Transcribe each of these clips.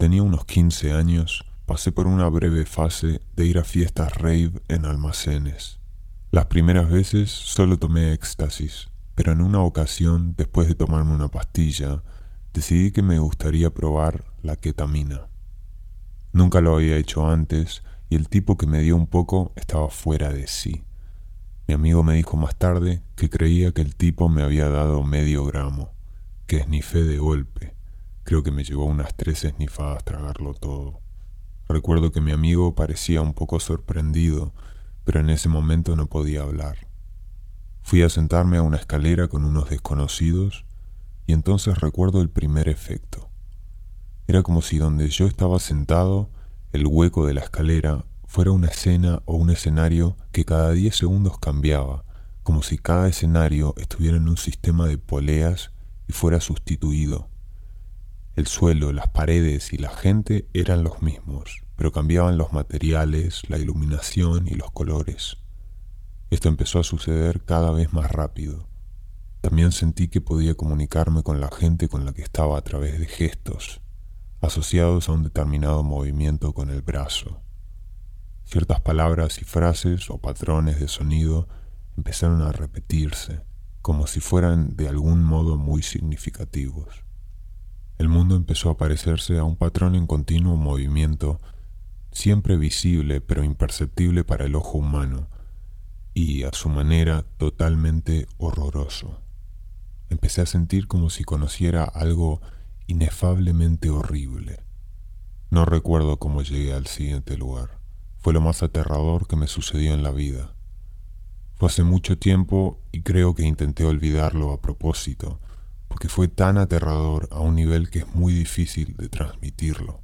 Tenía unos 15 años, pasé por una breve fase de ir a fiestas rave en almacenes. Las primeras veces solo tomé éxtasis, pero en una ocasión, después de tomarme una pastilla, decidí que me gustaría probar la ketamina. Nunca lo había hecho antes y el tipo que me dio un poco estaba fuera de sí. Mi amigo me dijo más tarde que creía que el tipo me había dado medio gramo, que esnifé de golpe. Creo que me llevó unas tres esnifadas tragarlo todo. Recuerdo que mi amigo parecía un poco sorprendido, pero en ese momento no podía hablar. Fui a sentarme a una escalera con unos desconocidos y entonces recuerdo el primer efecto. Era como si donde yo estaba sentado, el hueco de la escalera fuera una escena o un escenario que cada diez segundos cambiaba, como si cada escenario estuviera en un sistema de poleas y fuera sustituido. El suelo, las paredes y la gente eran los mismos, pero cambiaban los materiales, la iluminación y los colores. Esto empezó a suceder cada vez más rápido. También sentí que podía comunicarme con la gente con la que estaba a través de gestos, asociados a un determinado movimiento con el brazo. Ciertas palabras y frases o patrones de sonido empezaron a repetirse, como si fueran de algún modo muy significativos. El mundo empezó a parecerse a un patrón en continuo movimiento, siempre visible pero imperceptible para el ojo humano, y a su manera totalmente horroroso. Empecé a sentir como si conociera algo inefablemente horrible. No recuerdo cómo llegué al siguiente lugar. Fue lo más aterrador que me sucedió en la vida. Fue hace mucho tiempo y creo que intenté olvidarlo a propósito, porque fue tan aterrador a un nivel que es muy difícil de transmitirlo.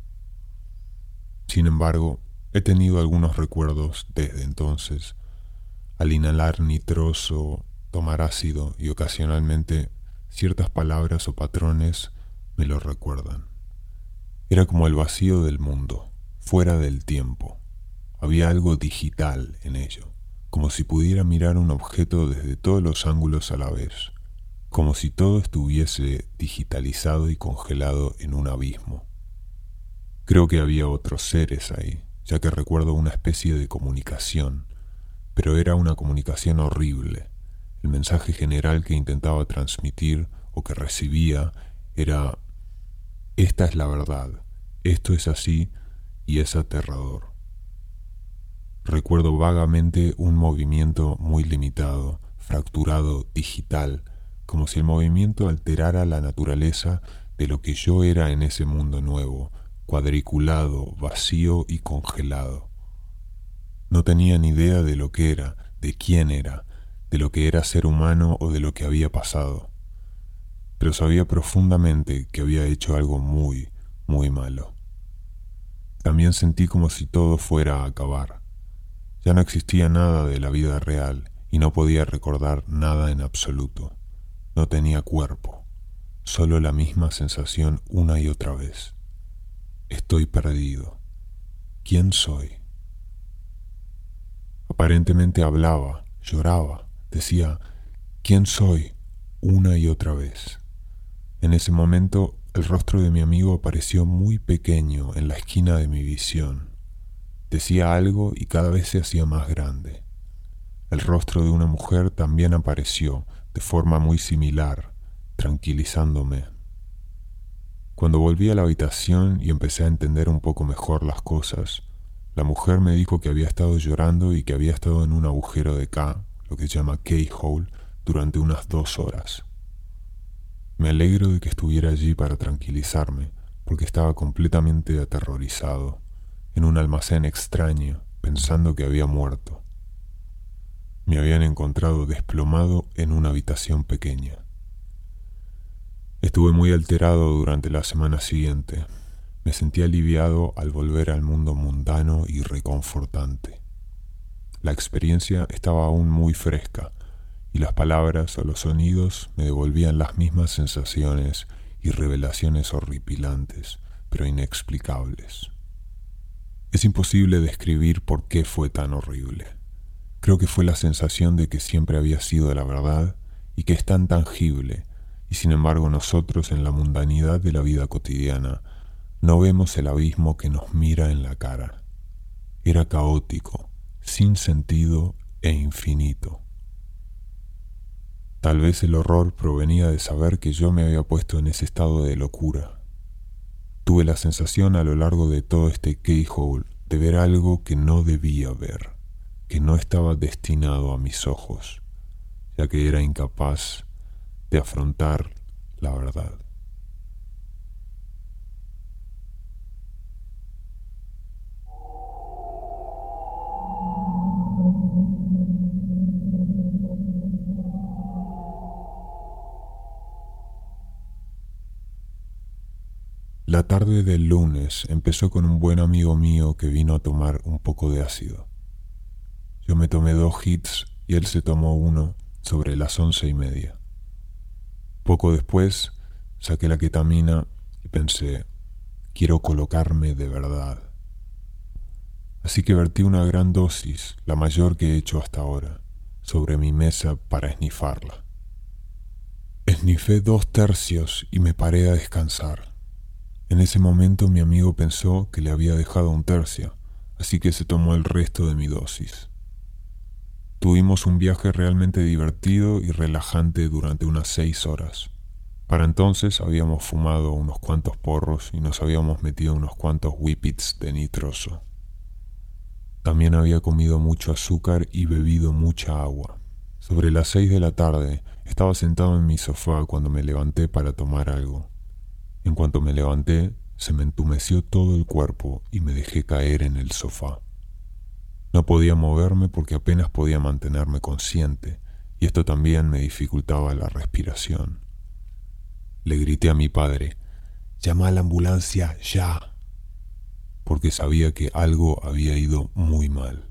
Sin embargo, he tenido algunos recuerdos desde entonces. Al inhalar nitroso, tomar ácido y ocasionalmente ciertas palabras o patrones me lo recuerdan. Era como el vacío del mundo, fuera del tiempo. Había algo digital en ello, como si pudiera mirar un objeto desde todos los ángulos a la vez, como si todo estuviese digitalizado y congelado en un abismo. Creo que había otros seres ahí, ya que recuerdo una especie de comunicación, pero era una comunicación horrible. El mensaje general que intentaba transmitir o que recibía era, esta es la verdad, esto es así y es aterrador. Recuerdo vagamente un movimiento muy limitado, fracturado, digital, como si el movimiento alterara la naturaleza de lo que yo era en ese mundo nuevo, cuadriculado, vacío y congelado. No tenía ni idea de lo que era, de quién era, de lo que era ser humano o de lo que había pasado, pero sabía profundamente que había hecho algo muy, muy malo. También sentí como si todo fuera a acabar ya no existía nada de la vida real y no podía recordar nada en absoluto. No tenía cuerpo, solo la misma sensación una y otra vez. Estoy perdido. ¿Quién soy? Aparentemente hablaba, lloraba, decía, ¿quién soy? una y otra vez. En ese momento el rostro de mi amigo apareció muy pequeño en la esquina de mi visión. Decía algo y cada vez se hacía más grande. El rostro de una mujer también apareció de forma muy similar, tranquilizándome. Cuando volví a la habitación y empecé a entender un poco mejor las cosas, la mujer me dijo que había estado llorando y que había estado en un agujero de K, lo que se llama K-hole, durante unas dos horas. Me alegro de que estuviera allí para tranquilizarme, porque estaba completamente aterrorizado en un almacén extraño, pensando que había muerto. Me habían encontrado desplomado en una habitación pequeña. Estuve muy alterado durante la semana siguiente. Me sentí aliviado al volver al mundo mundano y reconfortante. La experiencia estaba aún muy fresca y las palabras o los sonidos me devolvían las mismas sensaciones y revelaciones horripilantes, pero inexplicables. Es imposible describir por qué fue tan horrible. Creo que fue la sensación de que siempre había sido la verdad y que es tan tangible y sin embargo nosotros en la mundanidad de la vida cotidiana no vemos el abismo que nos mira en la cara. Era caótico, sin sentido e infinito. Tal vez el horror provenía de saber que yo me había puesto en ese estado de locura. Tuve la sensación a lo largo de todo este keyhole de ver algo que no debía ver, que no estaba destinado a mis ojos, ya que era incapaz de afrontar la verdad. La tarde del lunes empezó con un buen amigo mío que vino a tomar un poco de ácido. Yo me tomé dos hits y él se tomó uno sobre las once y media. Poco después saqué la ketamina y pensé, quiero colocarme de verdad. Así que vertí una gran dosis, la mayor que he hecho hasta ahora, sobre mi mesa para esnifarla. Esnifé dos tercios y me paré a descansar. En ese momento mi amigo pensó que le había dejado un tercio, así que se tomó el resto de mi dosis. Tuvimos un viaje realmente divertido y relajante durante unas seis horas. Para entonces habíamos fumado unos cuantos porros y nos habíamos metido unos cuantos whippets de nitroso. También había comido mucho azúcar y bebido mucha agua. Sobre las seis de la tarde estaba sentado en mi sofá cuando me levanté para tomar algo. En cuanto me levanté, se me entumeció todo el cuerpo y me dejé caer en el sofá. No podía moverme porque apenas podía mantenerme consciente, y esto también me dificultaba la respiración. Le grité a mi padre, llama a la ambulancia ya, porque sabía que algo había ido muy mal.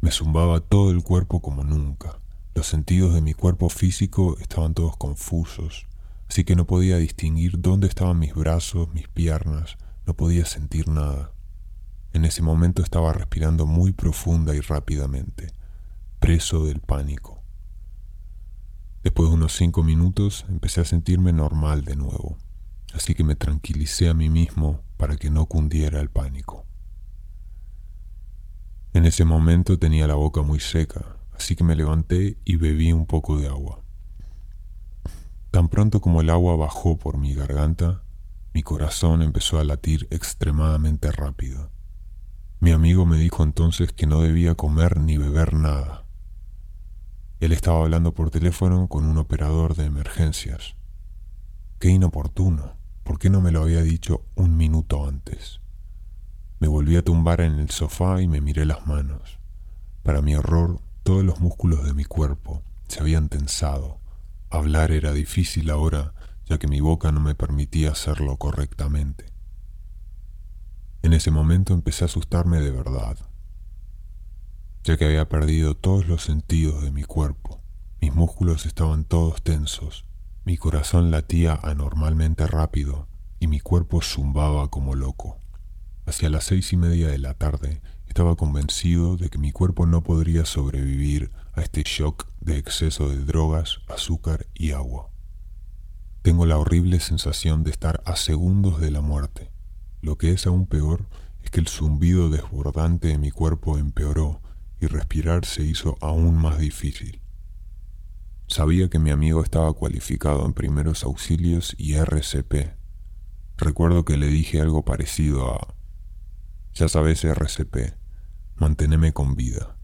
Me zumbaba todo el cuerpo como nunca. Los sentidos de mi cuerpo físico estaban todos confusos, así que no podía distinguir dónde estaban mis brazos, mis piernas, no podía sentir nada. En ese momento estaba respirando muy profunda y rápidamente, preso del pánico. Después de unos cinco minutos empecé a sentirme normal de nuevo, así que me tranquilicé a mí mismo para que no cundiera el pánico. En ese momento tenía la boca muy seca, así que me levanté y bebí un poco de agua. Tan pronto como el agua bajó por mi garganta, mi corazón empezó a latir extremadamente rápido. Mi amigo me dijo entonces que no debía comer ni beber nada. Él estaba hablando por teléfono con un operador de emergencias. Qué inoportuno. ¿Por qué no me lo había dicho un minuto antes? Me volví a tumbar en el sofá y me miré las manos. Para mi horror, todos los músculos de mi cuerpo se habían tensado. Hablar era difícil ahora, ya que mi boca no me permitía hacerlo correctamente. En ese momento empecé a asustarme de verdad, ya que había perdido todos los sentidos de mi cuerpo. Mis músculos estaban todos tensos, mi corazón latía anormalmente rápido y mi cuerpo zumbaba como loco. Hacia las seis y media de la tarde estaba convencido de que mi cuerpo no podría sobrevivir a este shock de exceso de drogas, azúcar y agua. Tengo la horrible sensación de estar a segundos de la muerte. Lo que es aún peor es que el zumbido desbordante de mi cuerpo empeoró y respirar se hizo aún más difícil. Sabía que mi amigo estaba cualificado en primeros auxilios y RCP. Recuerdo que le dije algo parecido a, ya sabes RCP, manténeme con vida.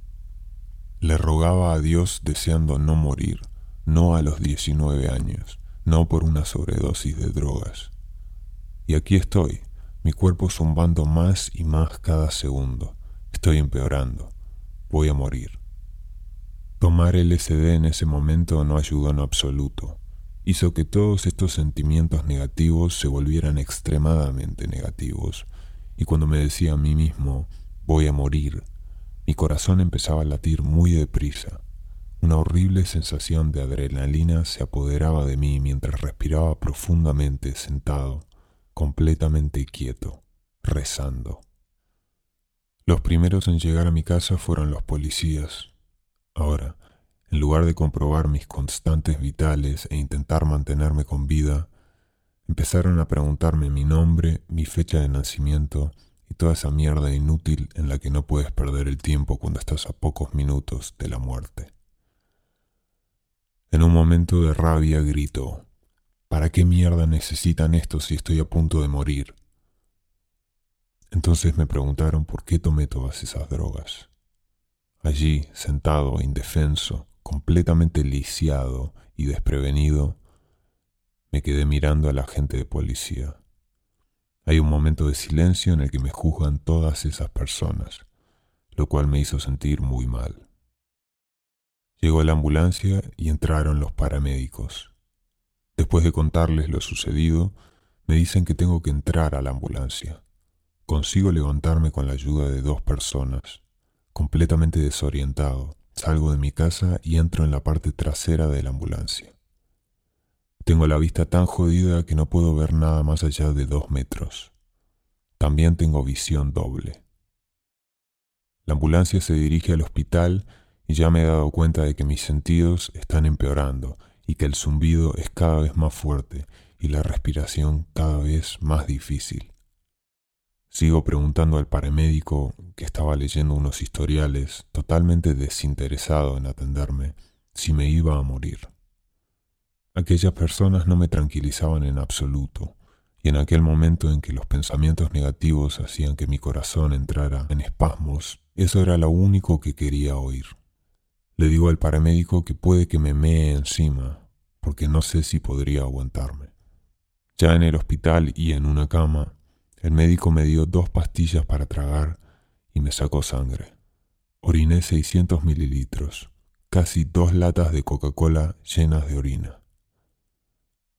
Le rogaba a Dios deseando no morir, no a los 19 años, no por una sobredosis de drogas. Y aquí estoy, mi cuerpo zumbando más y más cada segundo. Estoy empeorando. Voy a morir. Tomar LSD en ese momento no ayudó en absoluto. Hizo que todos estos sentimientos negativos se volvieran extremadamente negativos. Y cuando me decía a mí mismo, voy a morir, mi corazón empezaba a latir muy deprisa. Una horrible sensación de adrenalina se apoderaba de mí mientras respiraba profundamente sentado, completamente quieto, rezando. Los primeros en llegar a mi casa fueron los policías. Ahora, en lugar de comprobar mis constantes vitales e intentar mantenerme con vida, empezaron a preguntarme mi nombre, mi fecha de nacimiento y toda esa mierda inútil en la que no puedes perder el tiempo cuando estás a pocos minutos de la muerte. En un momento de rabia gritó, ¿para qué mierda necesitan esto si estoy a punto de morir? Entonces me preguntaron por qué tomé todas esas drogas. Allí, sentado, indefenso, completamente lisiado y desprevenido, me quedé mirando a la gente de policía. Hay un momento de silencio en el que me juzgan todas esas personas, lo cual me hizo sentir muy mal. Llegó la ambulancia y entraron los paramédicos. Después de contarles lo sucedido, me dicen que tengo que entrar a la ambulancia. Consigo levantarme con la ayuda de dos personas. Completamente desorientado, salgo de mi casa y entro en la parte trasera de la ambulancia. Tengo la vista tan jodida que no puedo ver nada más allá de dos metros. También tengo visión doble. La ambulancia se dirige al hospital y ya me he dado cuenta de que mis sentidos están empeorando y que el zumbido es cada vez más fuerte y la respiración cada vez más difícil. Sigo preguntando al paramédico que estaba leyendo unos historiales, totalmente desinteresado en atenderme, si me iba a morir. Aquellas personas no me tranquilizaban en absoluto, y en aquel momento en que los pensamientos negativos hacían que mi corazón entrara en espasmos, eso era lo único que quería oír. Le digo al paramédico que puede que me mee encima, porque no sé si podría aguantarme. Ya en el hospital y en una cama, el médico me dio dos pastillas para tragar y me sacó sangre. Oriné 600 mililitros, casi dos latas de Coca-Cola llenas de orina.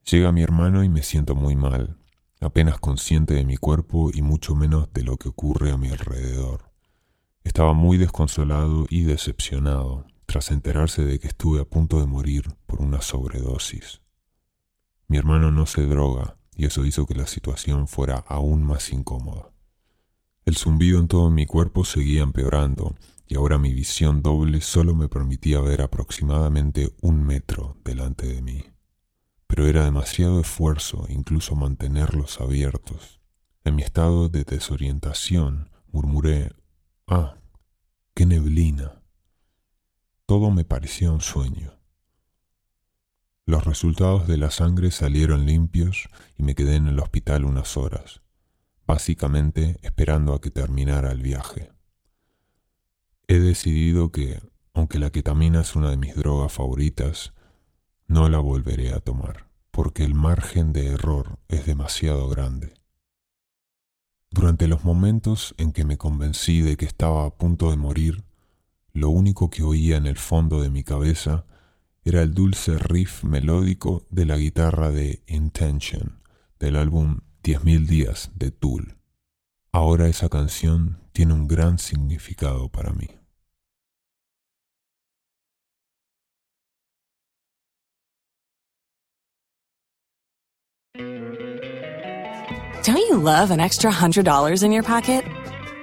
Llega mi hermano y me siento muy mal, apenas consciente de mi cuerpo y mucho menos de lo que ocurre a mi alrededor. Estaba muy desconsolado y decepcionado tras enterarse de que estuve a punto de morir por una sobredosis. Mi hermano no se droga y eso hizo que la situación fuera aún más incómoda. El zumbido en todo mi cuerpo seguía empeorando y ahora mi visión doble solo me permitía ver aproximadamente un metro delante de mí. Pero era demasiado esfuerzo incluso mantenerlos abiertos. En mi estado de desorientación murmuré, ah, qué neblina. Me parecía un sueño. Los resultados de la sangre salieron limpios y me quedé en el hospital unas horas, básicamente esperando a que terminara el viaje. He decidido que, aunque la ketamina es una de mis drogas favoritas, no la volveré a tomar, porque el margen de error es demasiado grande. Durante los momentos en que me convencí de que estaba a punto de morir, lo único que oía en el fondo de mi cabeza era el dulce riff melódico de la guitarra de Intention del álbum 10.000 días de Tool. Ahora esa canción tiene un gran significado para mí. Don't you love extra $100 in your pocket?